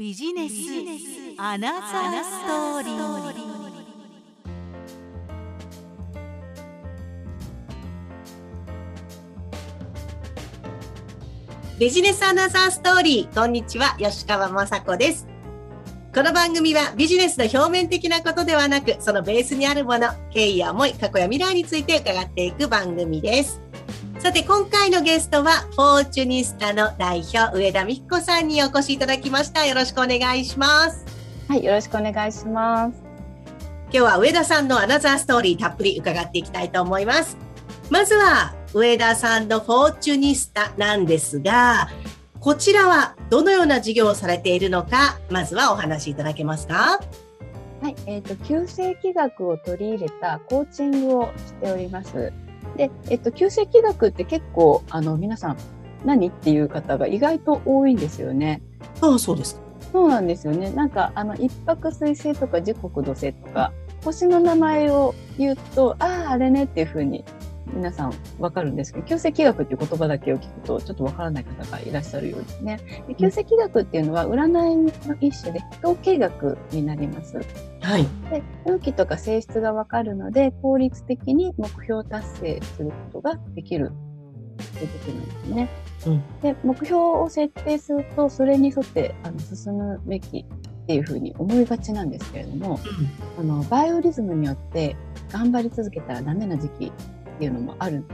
ビジネスアナザーストーリービジネスアナザーストーリー。こんにちは、吉川雅子です。この番組はビジネスの表面的なことではなく、そのベースにあるもの、経緯や思い、過去や未来について伺っていく番組です。さて、今回のゲストは、フォーチュニスタの代表、上田美希子さんにお越しいただきました。よろしくお願いします。はい、よろしくお願いします。今日は上田さんのアナザーストーリーたっぷり伺っていきたいと思います。まずは上田さんのフォーチュニスタなんですが、こちらはどのような事業をされているのか、まずはお話しいただけますか？はい、えっ、と、旧世紀学を取り入れたコーチングをしております。で、えっ、と、旧世紀学って結構、あの、皆さん、何っていう方が意外と多いんですよね。ああ、そうです。そうなんですよね。なんか、あの、一泊水星とか時刻土星とか、星の名前を言うと、ああ、あれねっていうふうに皆さんわかるんですけど、旧世紀学っていう言葉だけを聞くとちょっとわからない方がいらっしゃるようですね。で旧世紀学っていうのは占いの一種で統計学になります。はい。で、運気とか性質がわかるので、効率的に目標達成することができるということなんですね。うんで、目標を設定すると、それに沿ってあの進むべきっていうふうに思いがちなんですけれども、あの、バイオリズムによって頑張り続けたらダメな時期っていうのもある。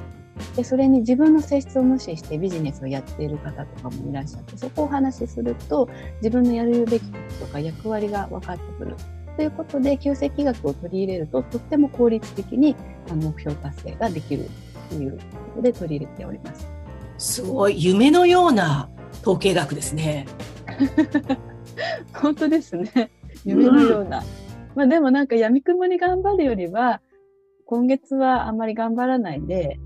で、それに自分の性質を無視してビジネスをやっている方とかもいらっしゃって、そこをお話しすると、自分のやるべきこととか役割が分かってくる。ということで、旧世紀学を取り入れると、とっても効率的に目標達成ができるということで取り入れております。すごい、夢のような統計学ですね。本当ですね。夢のような。まあでもなんか闇雲に頑張るよりは、今月はあんまり頑張らないで、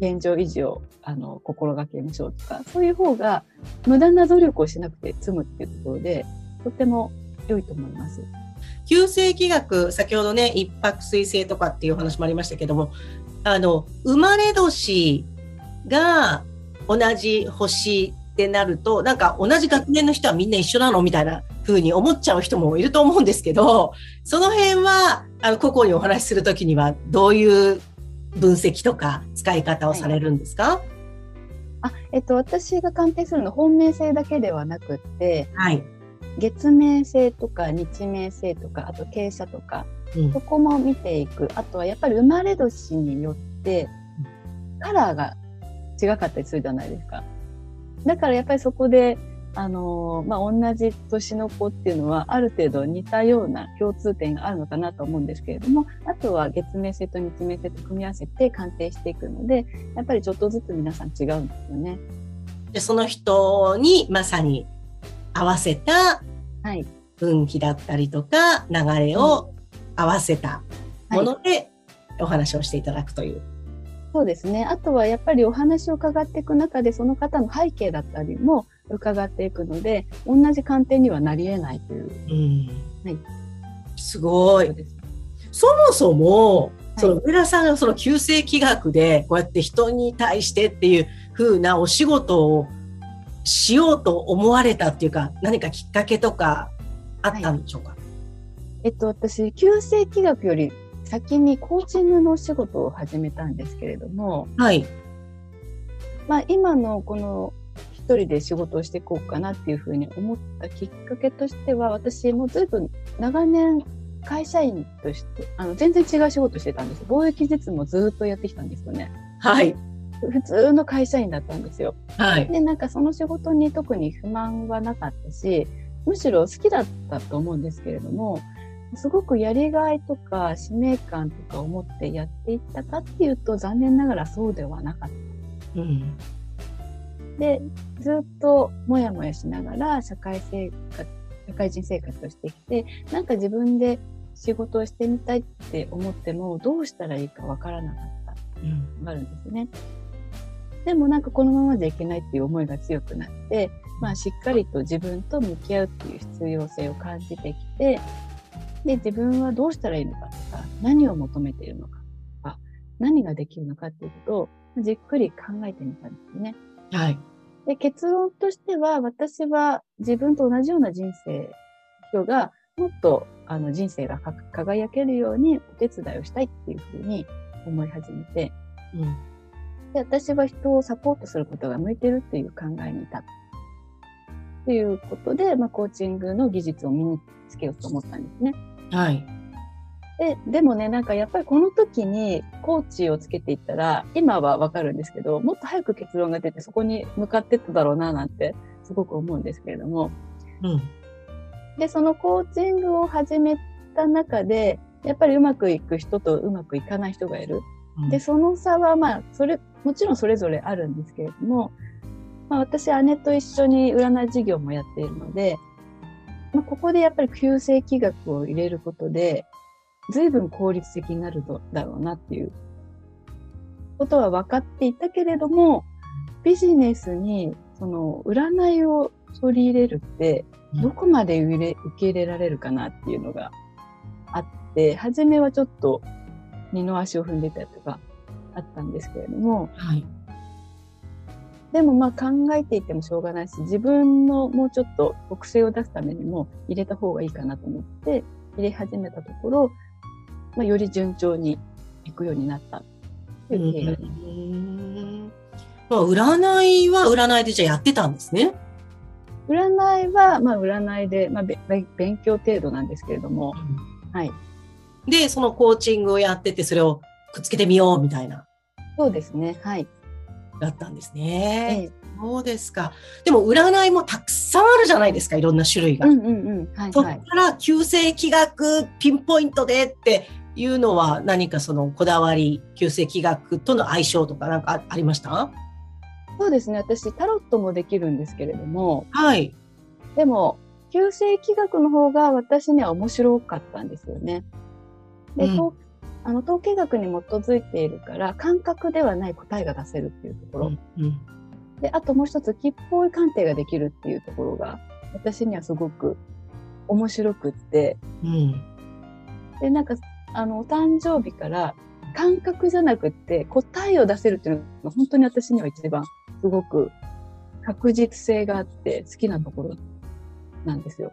現状維持をあの心がけましょうとか、そういう方が無駄な努力をしなくて済むっていうところで、とても良いと思います。旧世紀学、先ほどね、一泊水星とかっていう話もありましたけども、あの、生まれ年が同じ星ってなると、なんか同じ学年の人はみんな一緒なのみたいな風に思っちゃう人もいると思うんですけど、その辺は、あの、個々にお話しするときには、どういう分析とか使い方をされるんですか？あ、えっと、私が鑑定するのは本命性だけではなくって、はい。月命性とか日命性とか、あと傾斜とか、うんそこも見ていく。あとはやっぱり生まれ年によって、カラーが違かったりするじゃないですか。だからやっぱりそこで、あのーまあ、同じ年の子っていうのは、ある程度似たような共通点があるのかなと思うんですけれども、あとは月命性と日命性と組み合わせて鑑定していくので、やっぱりちょっとずつ皆さん違うんですよね。で、その人にまさに合わせたはい。運気だったりとか、流れを合わせたものでお話をしていただくという。そうですね。あとはやっぱりお話を伺っていく中で、その方の背景だったりも伺っていくので、同じ鑑定にはなり得ないという。うん。はい。すごい。そもそも、はい。その上田さんがその旧世紀学でこうやって人に対してっていう風なお仕事をしようと思われたっていうか、何かきっかけとかあったんでしょうか、えっと、私、旧世紀学より先にコーチングのお仕事を始めたんですけれども、はい。まあ今のこの一人で仕事をしていこうかなっていうふうに思ったきっかけとしては、私もずいぶん長年会社員として、あの、全然違う仕事してたんです。貿易実務をずっとやってきたんですよね。はい。普通の会社員だったんですよ。はい。で、なんかその仕事に特に不満はなかったし、むしろ好きだったと思うんですけれども、すごくやりがいとか使命感とかを持ってやっていったかっていうと残念ながらそうではなかっうん。た。で、ずっともやもやしながら社会生活、社会人生活をしてきて、なんか自分で仕事をしてみたいって思ってもどうしたらいいかわからなかった。あるんですね。でもなんかこのままじゃいけないっていう思いが強くなって、まあしっかりと自分と向き合うっていう必要性を感じてきて、で、自分はどうしたらいいのかとか、何を求めているのかとか、何ができるのかっていうことをじっくり考えてみたんですね。はい。で結論としては、私は自分と同じような人生、人がもっとあの人生が輝けるようにお手伝いをしたいっていうふうに思い始めて、うん、で私は人をサポートすることが向いてるっていう考えに至った。ということで、まあ、コーチングの技術を身につけようと思ったんですね。はい。で、でもね、なんかやっぱりこの時にコーチをつけていったら、今はわかるんですけど、もっと早く結論が出てそこに向かってっただろうななんてすごく思うんですけれども。うん。で、そのコーチングを始めた中で、やっぱりうまくいく人とうまくいかない人がいる。うん、で、その差はまあ、それ、もちろんそれぞれあるんですけれども、まあ私、姉と一緒に占い事業もやっているので、まあ、ここでやっぱり旧世紀学を入れることで、随分効率的になるだろうなっていうことは分かっていたけれども、ビジネスにその占いを取り入れるって、どこまで受け入れられるかなっていうのがあって、初めはちょっと二の足を踏んでたりとかあったんですけれども、はい、でもまあ考えていてもしょうがないし、自分のもうちょっと特性を出すためにも入れた方がいいかなと思って入れ始めたところ、まあ、より順調にいくようになったという経緯があります。まあ、占いは占いでじゃやってたんですね？占いは、まあ、占いで、まあ、勉強程度なんですけれども、うん、はい。で、そのコーチングをやってて、それをくっつけてみようみたいな。そうですね。はい。だったんですね。ええ、そうですか。でも占いもたくさんあるじゃないですか、いろんな種類が。うんうんうんはいはい、そこから旧世気学ピンポイントでっていうのは何かそのこだわり、旧世気学との相性とかなんかありました？そうですね。私タロットもできるんですけれども。はい。でも、旧世気学の方が私には面白かったんですよね。で、うん、あの統計学に基づいているから感覚ではない答えが出せるっていうところ、うんうん、であともう一つ吉報位鑑定ができるっていうところが私にはすごく面白くって、うん、でなんかあのお誕生日から感覚じゃなくって答えを出せるっていうのが本当に私には一番すごく確実性があって好きなところなんですよ。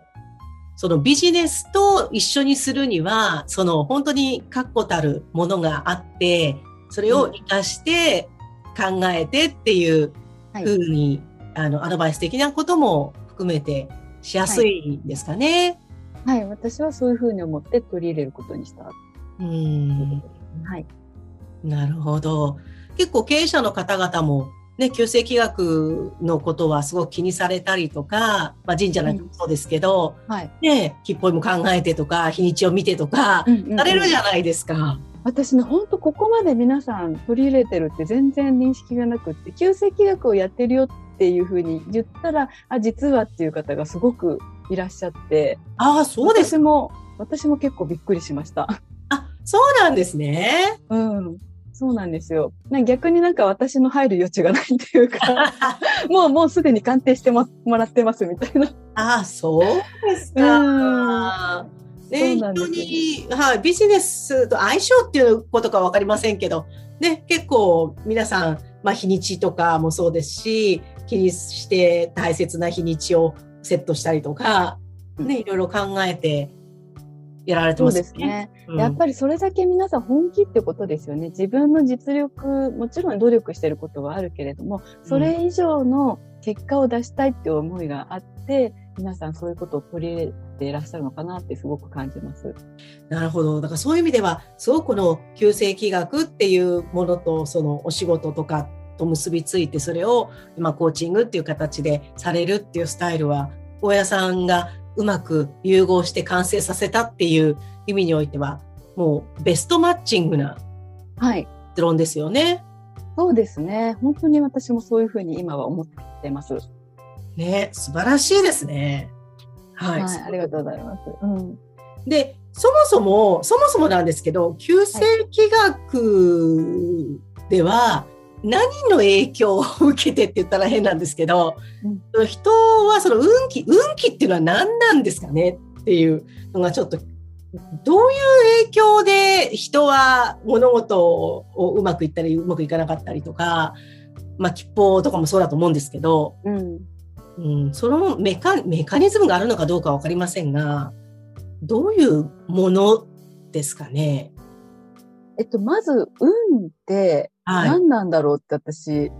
そのビジネスと一緒にするには、その本当に確固たるものがあって、それを活かして考えてっていうふうに、はい、あの、アドバイス的なことも含めてしやすいんですかね。はい、はい、私はそういうふうに思って取り入れることにした。うん。はい。なるほど。結構経営者の方々もね、旧世紀学のことはすごく気にされたりとか、まあ、神社なんかもそうですけど、うんはい、ね、吉報も考えてとか、日にちを見てとか、されるじゃないですか。私ね、本当ここまで皆さん取り入れてるって全然認識がなくって、旧世紀学をやってるよっていうふうに言ったら、あ、実はっていう方がすごくいらっしゃって、ああ、そうです私も、私も結構びっくりしました。あ、そうなんですね。うん。そうなんですよ。逆になんか私の入る余地がないっていうか、もうもうすでに鑑定してもらってますみたいな。ああ、そうですか。ね、本当に、はい、ビジネスと相性っていうことかわかりませんけど、ね、結構皆さん、まあ日にちとかもそうですし、気にして大切な日にちをセットしたりとか、ね、いろいろ考えてやられてますね。そうですね、うん、やっぱりそれだけ皆さん本気ってことですよね。自分の実力、もちろん努力してることはあるけれども、それ以上の結果を出したいっていう思いがあって、皆さんそういうことを取り入れていらっしゃるのかなってすごく感じます。なるほど。だからそういう意味では、すごくこの旧世紀学っていうものと、そのお仕事とかと結びついて、それを今コーチングっていう形でされるっていうスタイルは、大家さんがうまく融合して完成させたっていう意味においては、もうベストマッチングな結論ですよね。はい、そうですね。本当に私もそういうふうに今は思ってます。ね、素晴らしいですね。はい。はい、ありがとうございます。うん。で、そもそも、そもそもなんですけど、旧世紀学では、何の影響を受けてって言ったら変なんですけど、うん、人はその運気、運気っていうのは何なんですかねっていうのがちょっと、どういう影響で人は物事をうまくいったりうまくいかなかったりとか、まあ、吉報とかもそうだと思うんですけど、うん。うん、そのメカメカニズムがあるのかどうかわかりませんが、どういうものですかね？えっと、まず、運ってはい。何なんだろうって私、ち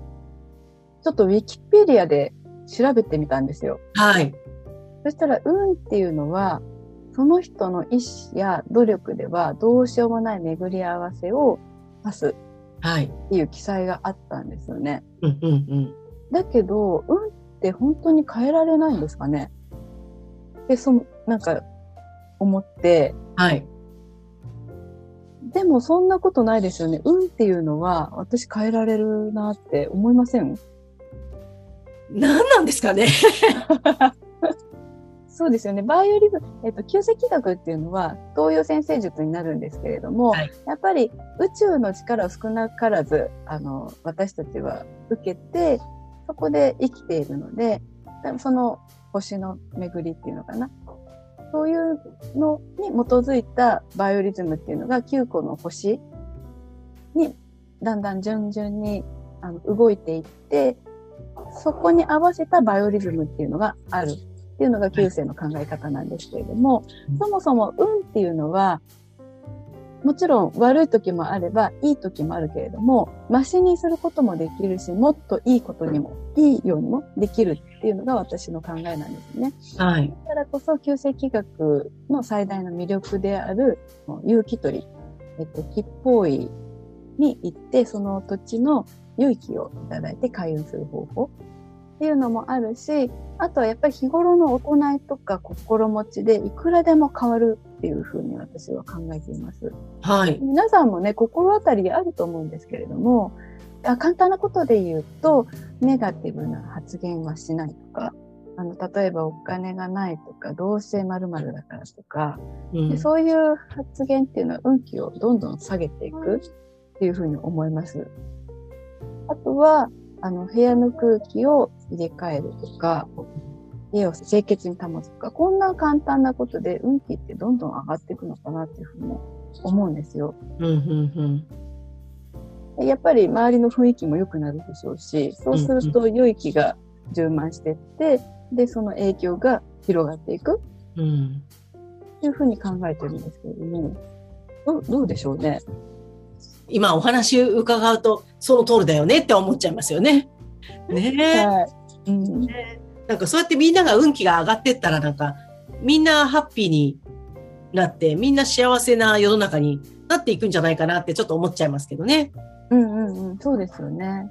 ょっとウィキペディアで調べてみたんですよ。はい。そしたら、運っていうのは、その人の意思や努力ではどうしようもない巡り合わせを指すはい。っていう記載があったんですよね。うんうんうん。だけど、運って本当に変えられないんですかねで、その、なんか、思って、はい。でもそんなことないですよね。運っていうのは私変えられるなって思いません？何なんですかね。そうですよね。バイオリズム、えっと、旧石器学っていうのは東洋先生術になるんですけれども、はいやっぱり宇宙の力を少なからず、あの、私たちは受けて、そこで生きているので、その星の巡りっていうのかな。そういうのに基づいたバイオリズムっていうのが9個の星にだんだん順々にあの動いていって、そこに合わせたバイオリズムっていうのがあるっていうのが旧世の考え方なんですけれども、うん。そもそも運っていうのは、もちろん悪い時もあればいい時もあるけれども、マシにすることもできるし、もっといいことにも、いいようにもできるっていうのが私の考えなんですね。はい。だからこそ、旧世紀学の最大の魅力である、有機取り、えっと、吉報医に行って、その土地の有機をいただいて開運する方法っていうのもあるし、あとはやっぱり日頃の行いとか心持ちでいくらでも変わるっていうふうに私は考えています。はい。皆さんもね、心当たりあると思うんですけれども、あ簡単なことで言うと、ネガティブな発言はしないとか、あの、例えばお金がないとか、どうせ〇〇だからとか、うんでそういう発言っていうのは運気をどんどん下げていくっていうふうに思います。あとは、あの、部屋の空気を入れ替えるとか、家を清潔に保つとか、こんな簡単なことで運気ってどんどん上がっていくのかなっていうふうに思うんですよ。うんうんでやっぱり周りの雰囲気も良くなるでしょうし、そうすると良い気が充満していって、で、その影響が広がっていくうん。うん。っていうふうに考えてるんですけれども、どうどうでしょうね？今お話伺うと、その通りだよねって思っちゃいますよね。ねえ。はい。うん。なんかそうやってみんなが運気が上がってったらなんか、みんなハッピーになって、みんな幸せな世の中になっていくんじゃないかなってちょっと思っちゃいますけどね。うんうんうん。そうですよね。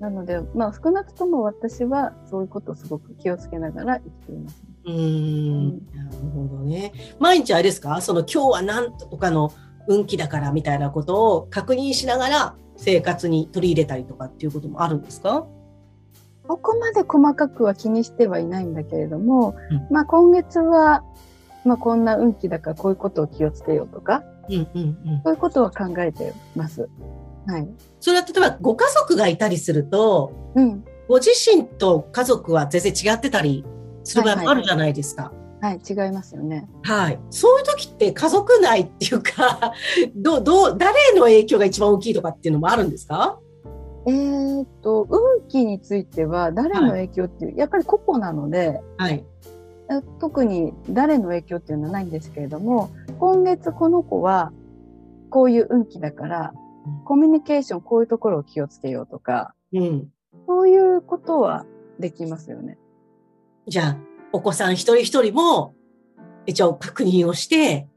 なので、まあ少なくとも私はそういうことをすごく気をつけながら生きています。うーん。なるほどね。毎日あれですか？その今日は何とかの運気だからみたいなことを確認しながら生活に取り入れたりとかっていうこともあるんですか？ここまで細かくは気にしてはいないんだけれども、うんまあ今月は、まあこんな運気だからこういうことを気をつけようとか、うんうんうん。そういうことは考えてます。はい。それは例えばご家族がいたりすると、うん。ご自身と家族は全然違ってたりする場合もあるじゃないですか。はい、違いますよね。はい。そういう時って家族内っていうか、どう、どう、誰の影響が一番大きいとかっていうのもあるんですか？えーっと、運気については誰の影響っていう、やっぱり個々なので、はい。え特に誰の影響っていうのはないんですけれども、今月この子はこういう運気だからうん、コミュニケーションこういうところを気をつけようとか、うん。そういうことはできますよね。じゃあ、お子さん一人一人も、一応確認をして、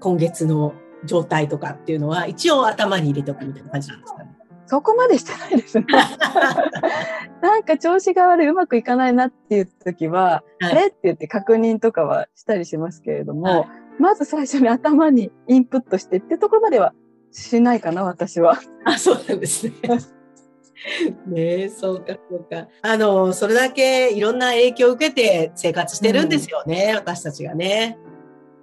今月の状態とかっていうのは、一応頭に入れておくみたいな感じなんですかね。そこまでしてないですね。なんか調子が悪い、うまくいかないなっていう時は、はいあれって言って確認とかはしたりしますけれども、はいまず最初に頭にインプットしてってところまではしないかな、私は。あ、そうなんですね。ねえ、そうか、そうか。あの、それだけいろんな影響を受けて生活してるんですよね、私たちがね。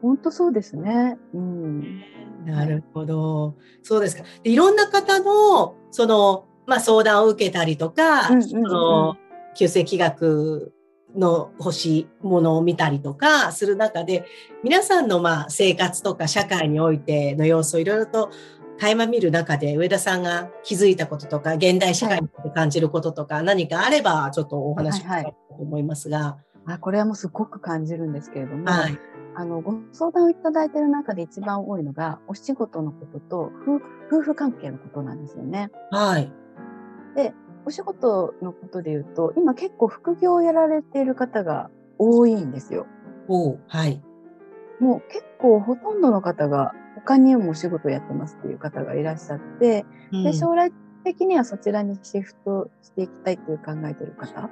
本当そうですね。うん。なるほど。そうですか。でいろんな方の、その、まあ、相談を受けたりとか、うんうんうんその、旧世気学の欲しいものを見たりとかする中で、皆さんのまあ生活とか社会においての様子をいろいろと垣間見る中で上田さんが気づいたこととか、現代社会に感じることとか、何かあれば、ちょっとお話ししたいと思いますが。あこれはもうすごく感じるんですけれども、はい。あの、ご相談をいただいている中で一番多いのが、お仕事のことと夫夫婦関係のことなんですよね。はい。お仕事のことで言うと、今結構副業をやられている方が多いんですよ。おうはい。もう結構ほとんどの方が他にもお仕事をやってますっていう方がいらっしゃって、うんで、将来的にはそちらにシフトしていきたいっていう考えている方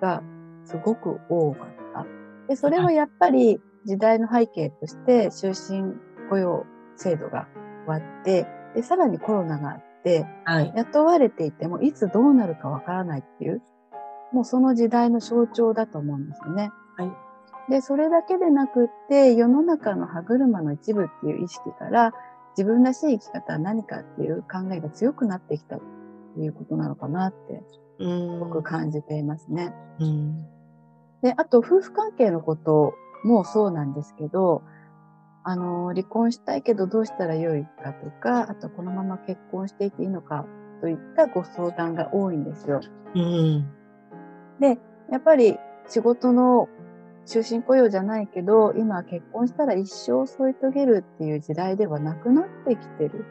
がすごく多かった。で、それはやっぱり時代の背景として終身雇用制度が終わって、で、さらにコロナがあって、はい。雇われていてもいつどうなるかわからないっていう、もうその時代の象徴だと思うんですよね。はい。で、それだけでなくって、世の中の歯車の一部っていう意識から、自分らしい生き方は何かっていう考えが強くなってきたっていうことなのかなって、うん。僕感じていますね。うん。で、あと、夫婦関係のこともそうなんですけど、あの、離婚したいけどどうしたらよいかとか、あとこのまま結婚していていいのかといったご相談が多いんですよ。うん。で、やっぱり仕事の終身雇用じゃないけど、今は結婚したら一生添い遂げるっていう時代ではなくなってきてる。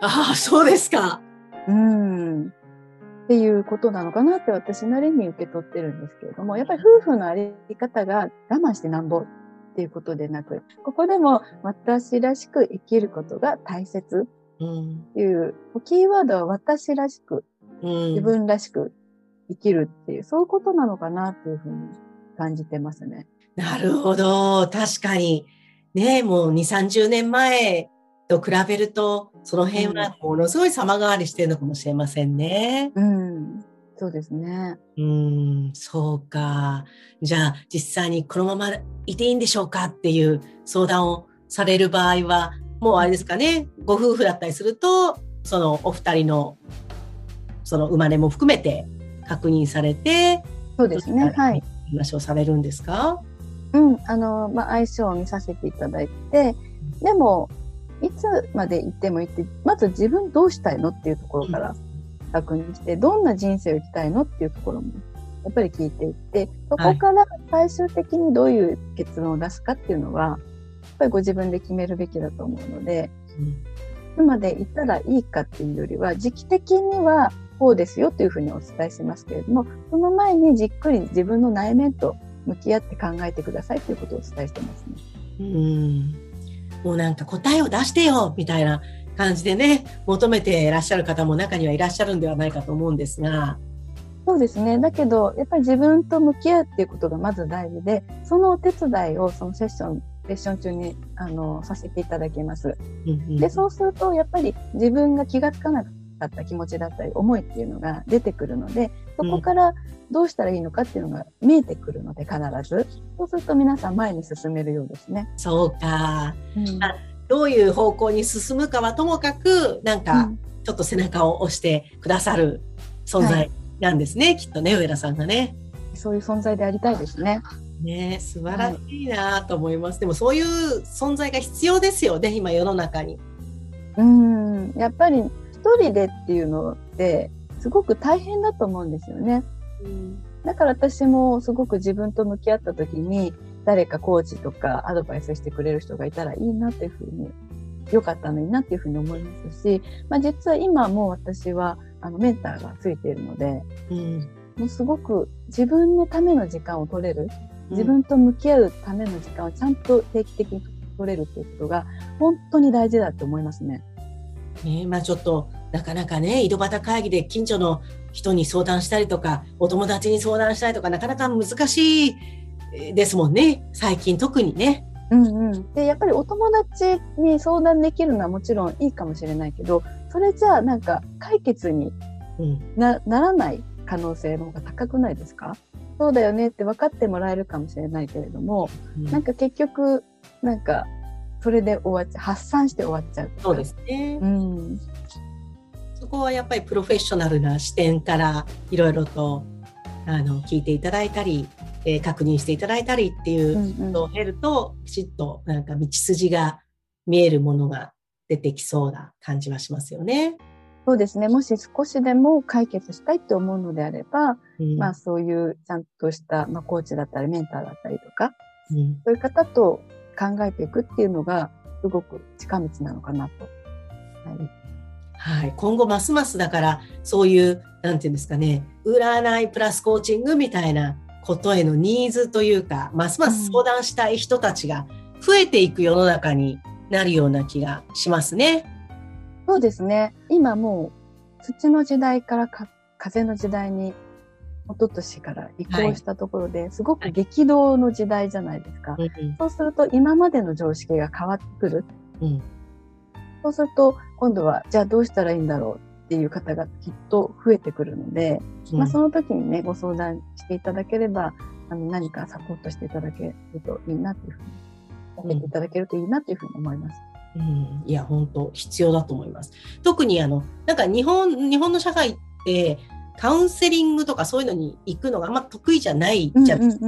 ああ、そうですか。うん。っていうことなのかなって私なりに受け取ってるんですけれども、やっぱり夫婦のあり方が我慢してなんぼっていうことでなく、ここでも私らしく生きることが大切うん。っていう、キーワードは私らしく、うん。自分らしく生きるっていう、そういうことなのかなっていうふうに感じてますね。なるほど。確かに。ねもう2、30年前と比べると、その辺はものすごい様変わりしてるのかもしれませんね。うん。そうですね。うん、そうか。じゃあ、実際にこのままいていいんでしょうかっていう相談をされる場合は、もうあれですかね、ご夫婦だったりすると、そのお二人の、その生まれも含めて確認されて、そうですね。はい。話をされるんですか？うん。あの、まあ、相性を見させていただいて、でも、いつまで行ってもいいって、まず自分どうしたいのっていうところから確認して、どんな人生を生きたいのっていうところも、やっぱり聞いていって、そこから最終的にどういう結論を出すかっていうのは、やっぱりご自分で決めるべきだと思うので、うんいつまでいたらいいかっていうよりは、時期的にはこうですよというふうにお伝えしますけれども、その前にじっくり自分の内面と向き合って考えてくださいということをお伝えしてますね。うん。もうなんか答えを出してよみたいな感じでね、求めていらっしゃる方も中にはいらっしゃるんではないかと思うんですが。そうですね。だけど、やっぱり自分と向き合うっていうことがまず大事で、そのお手伝いをそのセッション、セッション中にあのさせていただきます。うんうんで、そうすると、やっぱり自分が気がつかなかった気持ちだったり、思いっていうのが出てくるので、そこからどうしたらいいのかっていうのが見えてくるので、必ず。そうすると皆さん前に進めるようですね。そうか。うんあどういう方向に進むかはともかく、なんか、ちょっと背中を押してくださる存は在なんですね、きっとね、上田さんがね。そういう存在でありたいですね。ね素晴らしいなと思います。でもそういう存在が必要ですよね、今世の中に。うん。やっぱり一人でっていうのって、すごく大変だと思うんですよね。だから私もすごく自分と向き合った時に誰かコーチとかアドバイスしてくれる人がいたらいいなっていうふうに良かったのになっていうふうに思いますし、まあ、実は今も私はあのメンターがついているのでうんもうすごく自分のための時間を取れる自分と向き合うための時間をちゃんと定期的に取れるっていうことが本当に大事だと思いますね。ねまあちょっとなかなかね井戸端会議で近所の人に相談したりとかお友達に相談したりとかなかなか難しいえーですもんね最近特にね。うんうん。で、やっぱりお友達に相談できるのはもちろんいいかもしれないけど、それじゃあなんか解決にうんなならない可能性の方が高くないですか？そうだよねって分かってもらえるかもしれないけれども、うんなんか結局、なんか、それで終わっちゃう。発散して終わっちゃう。そうですね。うん。そこはやっぱりプロフェッショナルな視点からいろいろとあの聞いていただいたり、えー確認していただいたりっていううんうんことを経ると、きちっとなんか道筋が見えるものが出てきそうな感じはしますよね。そうですね。もし少しでも解決したいって思うのであれば、うん、まあそういうちゃんとした、まあ、コーチだったりメンターだったりとか、うん、そういう方と考えていくっていうのがすごく近道なのかなと。はい、はい、今後ますますだからそういうなんていうんですかね占いプラスコーチングみたいなことへのニーズというかますます相談したい人たちが増えていく世の中になるような気がしますね。そうですね。今もう土の時代からか風の時代に一昨年から移行したところで、はい、すごく激動の時代じゃないですか、はい、そうすると今までの常識が変わってくる。うん、そうすると今度はじゃあどうしたらいいんだろうっていう方がきっと増えてくるので、う。ん、まあ、その時にねご相談していただければあの何かサポートしていただけるといいなというふうにさせていただけるといいなというふうに思います。うん、いや本当必要だと思います。特にあのなんか日本日本の社会ってカウンセリングとかそういうのに行くのがあんま得意じゃないじゃないですか、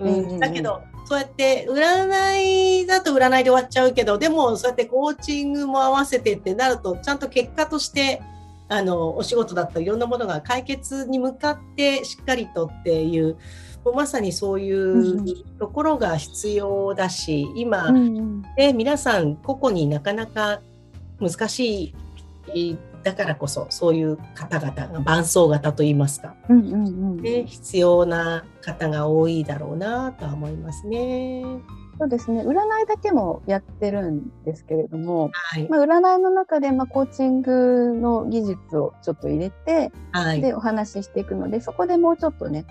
民生主義。だけどそうやって占いだと占いで終わっちゃうけどでもそうやってコーチングも合わせてってなるとちゃんと結果としてあのお仕事だったりいろんなものが解決に向かってしっかりとっていうもうまさにそういうところが必要だし、今、ね、皆さん個々になかなか難しいだからこそそういう方々が伴走型といいますか、うんうんうんね、必要な方が多いだろうなとは思いますね。そうですね占いだけもやってるんですけれども、はい、まあ、占いの中で、まあ、コーチングの技術をちょっと入れて、はい、でお話ししていくのでそこでもうちょっとね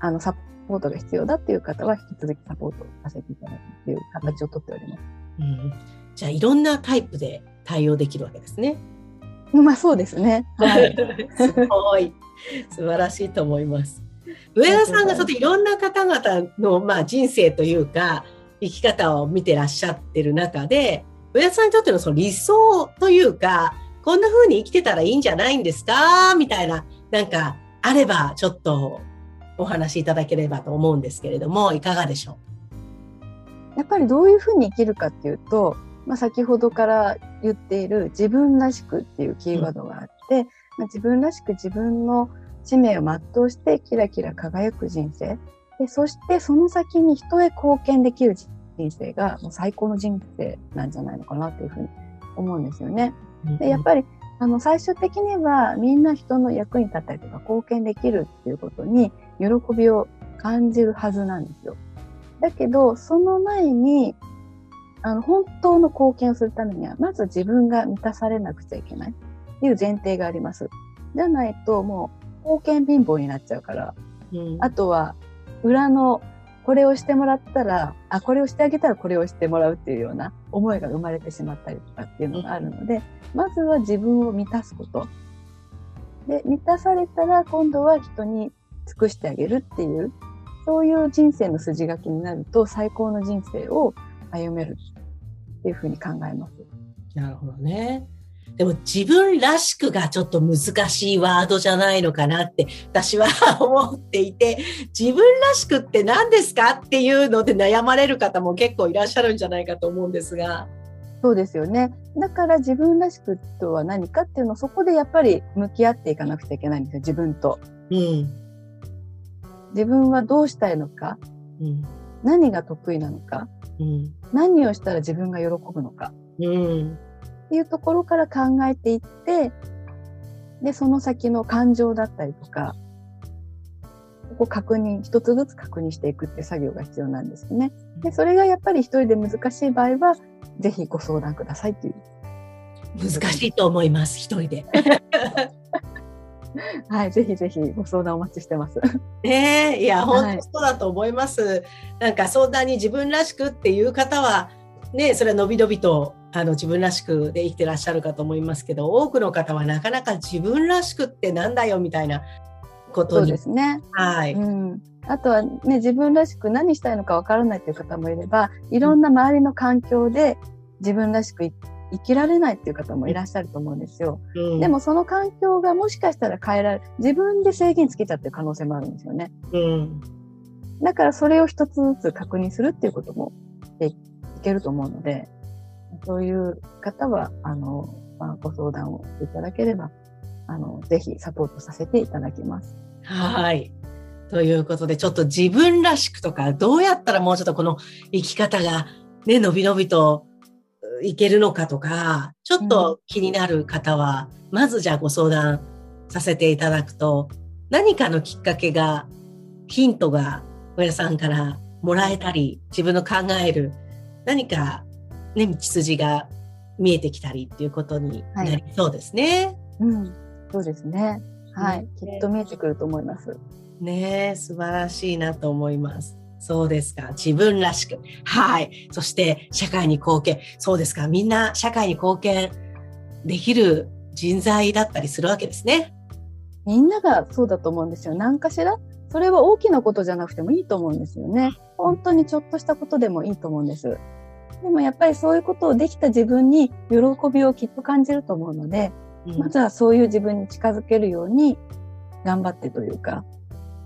あのサポートが必要だっていう方は引き続きサポートさせていただくっていう形をとっております。うん、じゃあいろんなタイプで対応できるわけですね。まあそうですね。はい。すごい。素晴らしいと思います。上田さんがちょっといろんな方々の、まあ、人生というか生き方を見てらっしゃってる中で上田さんにとってのその理想というかこんな風に生きてたらいいんじゃないんですか？みたいななんかあればちょっとお話しいただければと思うんですけれどもいかがでしょう？やっぱりどういうふうに生きるかっていうとまあ、先ほどから言っている自分らしくっていうキーワードがあって、うん、まあ、自分らしく自分の使命を全うしてキラキラ輝く人生でそしてその先に人へ貢献できる人生がもう最高の人生なんじゃないのかなというふうに思うんですよね。でやっぱりあの最終的にはみんな人の役に立ったりとか貢献できるっていうことに喜びを感じるはずなんですよ。だけどその前にあの、本当の貢献をするためには、まず自分が満たされなくちゃいけないっていう前提があります。じゃないと、もう、貢献貧乏になっちゃうから、うん、あとは、裏の、これをしてもらったら、あ、これをしてあげたらこれをしてもらうっていうような思いが生まれてしまったりとかっていうのがあるので、うん、まずは自分を満たすこと。で、満たされたら今度は人に尽くしてあげるっていう、そういう人生の筋書きになると最高の人生を歩めるっていうふうに考えます。なるほどね。でも自分らしくがちょっと難しいワードじゃないのかなって私は思っていて自分らしくって何ですかっていうので悩まれる方も結構いらっしゃるんじゃないかと思うんですが。そうですよね。だから自分らしくとは何かっていうのをそこでやっぱり向き合っていかなくちゃいけないんですよ自分と。うん、自分はどうしたいのか、うん、何が得意なのか、うん、何をしたら自分が喜ぶのか、うん、っていうところから考えていってでその先の感情だったりとかここ確認一つずつ確認していくって作業が必要なんですね。でそれがやっぱり一人で難しい場合はぜひご相談くださいという。難しいと思います一人で。はい、ぜひぜひご相談お待ちしてます。ねいや、本当そうだと思います。はい、なんか相談に自分らしくっていう方は、ね、それは伸び伸びとあの自分らしくで生きてらっしゃるかと思いますけど、多くの方はなかなか自分らしくってなんだよみたいなことに。そうですね。はい。うんあとはね、自分らしく何したいのかわからないという方もいれば、いろんな周りの環境で自分らしく生きられないっていう方もいらっしゃると思うんですよ。うん、でもその環境がもしかしたら変えられる、自分で制限つけちゃってる可能性もあるんですよね。うん、だからそれを一つずつ確認するっていうこともでいけると思うので、そういう方は、あの、まあ、ご相談をいただければ、あの、ぜひサポートさせていただきます。はい。ということで、ちょっと自分らしくとか、どうやったらもうちょっとこの生き方がね、のびのびとういけるのかとか、ちょっと気になる方は、まずじゃあご相談させていただくと、何かのきっかけが、ヒントが上田さんからもらえたり、自分の考える何かね、道筋が見えてきたりっていうことになりそうですね。うん。そうですね。はい。ねきっと見えてくると思います。ねえ、素晴らしいなと思います。そうですか。自分らしく。はい。そして、社会に貢献。そうですか。みんな社会に貢献できる人材だったりするわけですね。みんながそうだと思うんですよ。何かしらそれは大きなことじゃなくてもいいと思うんですよね。本当にちょっとしたことでもいいと思うんです。でもやっぱりそういうことをできた自分に喜びをきっと感じると思うので、うんまずはそういう自分に近づけるように頑張ってというか、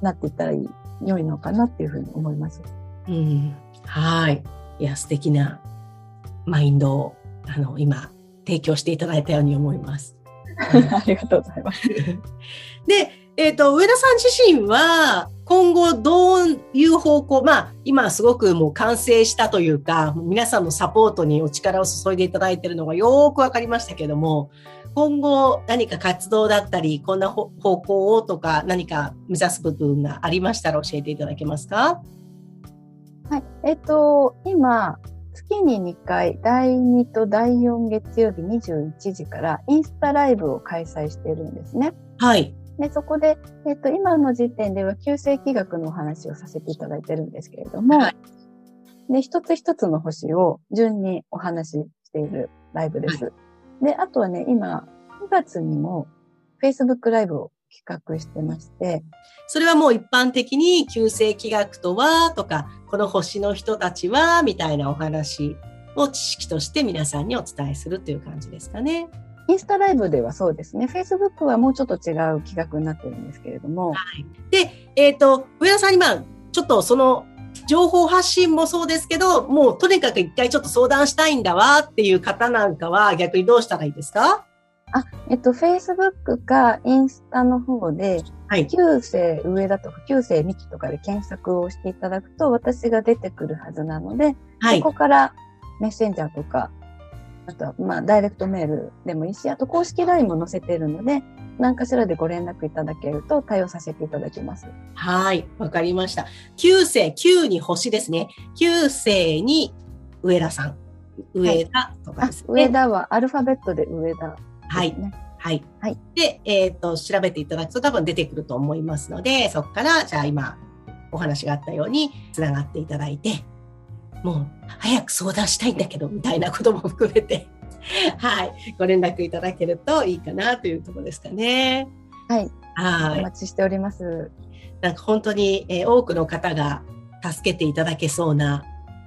なっていったらいい良いのかなっていうふうに思います。うんはい。いや、素敵なマインドを、あの、今、提供していただいたように思います。ありがとうございます。で、えっ、と、上田さん自身は、今後どういう方向、まあ、今すごくもう完成したというか、皆さんのサポートにお力を注いでいただいているのがよーくわかりましたけども、今後何か活動だったり、こんな方方向をとか何か目指す部分がありましたら教えていただけますか？はい。えっと、今、月に2回、第2と第4月曜日21時からインスタライブを開催しているんですね。はい。で、そこで、えっと、今の時点では旧世紀学のお話をさせていただいてるんですけれども、はいで、一つ一つの星を順にお話ししているライブです。で、あとはね、今、9月にも Facebook ライブを企画してまして、それはもう一般的に旧世紀学とはとか、この星の人たちはみたいなお話を知識として皆さんにお伝えするという感じですかね。インスタライブではそうですね、Facebook はもうちょっと違う企画になってるんですけれども、で、えっ、と、上田さんにまあ、ちょっとその情報発信もそうですけど、もうとにかく一回ちょっと相談したいんだわっていう方なんかは逆にどうしたらいいですか？あ、えっと、Facebook かインスタの方で、はい。旧世上田とか旧世美希とかで検索をしていただくと私が出てくるはずなので、はいそ。こからメッセンジャーとか、あとはまあダイレクトメールでもいいし、あと公式 LINE も載せているので、何かしらでご連絡いただけると対応させていただきます。はい。わかりました。旧世、旧に星ですね。旧世に上田さん。上田とかあですね。上田はアルファベットで上田ですはい。ね。はい。はいで、えっ、と、調べていただくと多分出てくると思いますので、そこから、じゃあ今、お話があったように、つながっていただいて、もう、早く相談したいんだけど、みたいなことも含めて、はい。ご連絡いただけるといいかなというところですかね。はい。はい。お待ちしております。なんか本当に、えー多くの方が助けていただけそうな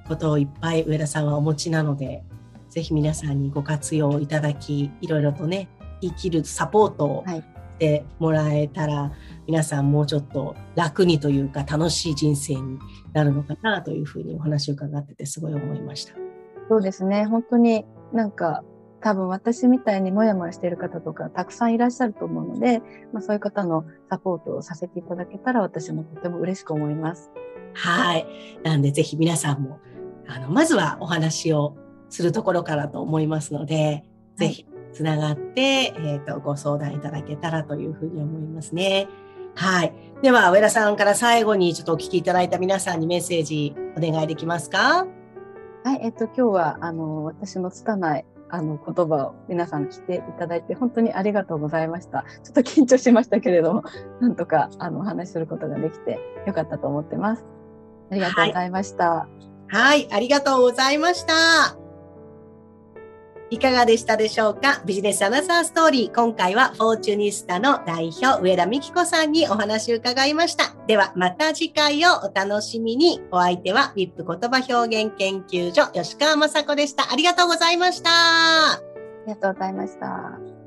ことをいっぱい上田さんはお持ちなので、ぜひ皆さんにご活用いただき、いろいろとね、生きるサポートをはいしてもらえたら、皆さんもうちょっと楽にというか楽しい人生になるのかなというふうにお話を伺っててすごい思いました。そうですね。本当になんか多分私みたいにもやもやしている方とかたくさんいらっしゃると思うので、まあ、そういう方のサポートをさせていただけたら私もとても嬉しく思います。はい。なんでぜひ皆さんも、あの、まずはお話をするところからと思いますので、ぜひつながって、えっ、と、ご相談いただけたらというふうに思いますね。はい。では、上田さんから最後にちょっとお聞きいただいた皆さんにメッセージお願いできますか？はい、えっと今日はあの私の拙いあの言葉を皆さん来ていただいて本当にありがとうございました。ちょっと緊張しましたけれども、なんとかあのお話しすることができてよかったと思ってます。ありがとうございました。はい。ありがとうございました。いかがでしたでしょうか？ビジネスアナザーストーリー。今回はフォーチュニスタの代表、上田美希子さんにお話を伺いました。では、また次回をお楽しみに。お相手は、VIP 言葉表現研究所、吉川雅子でした。ありがとうございました。ありがとうございました。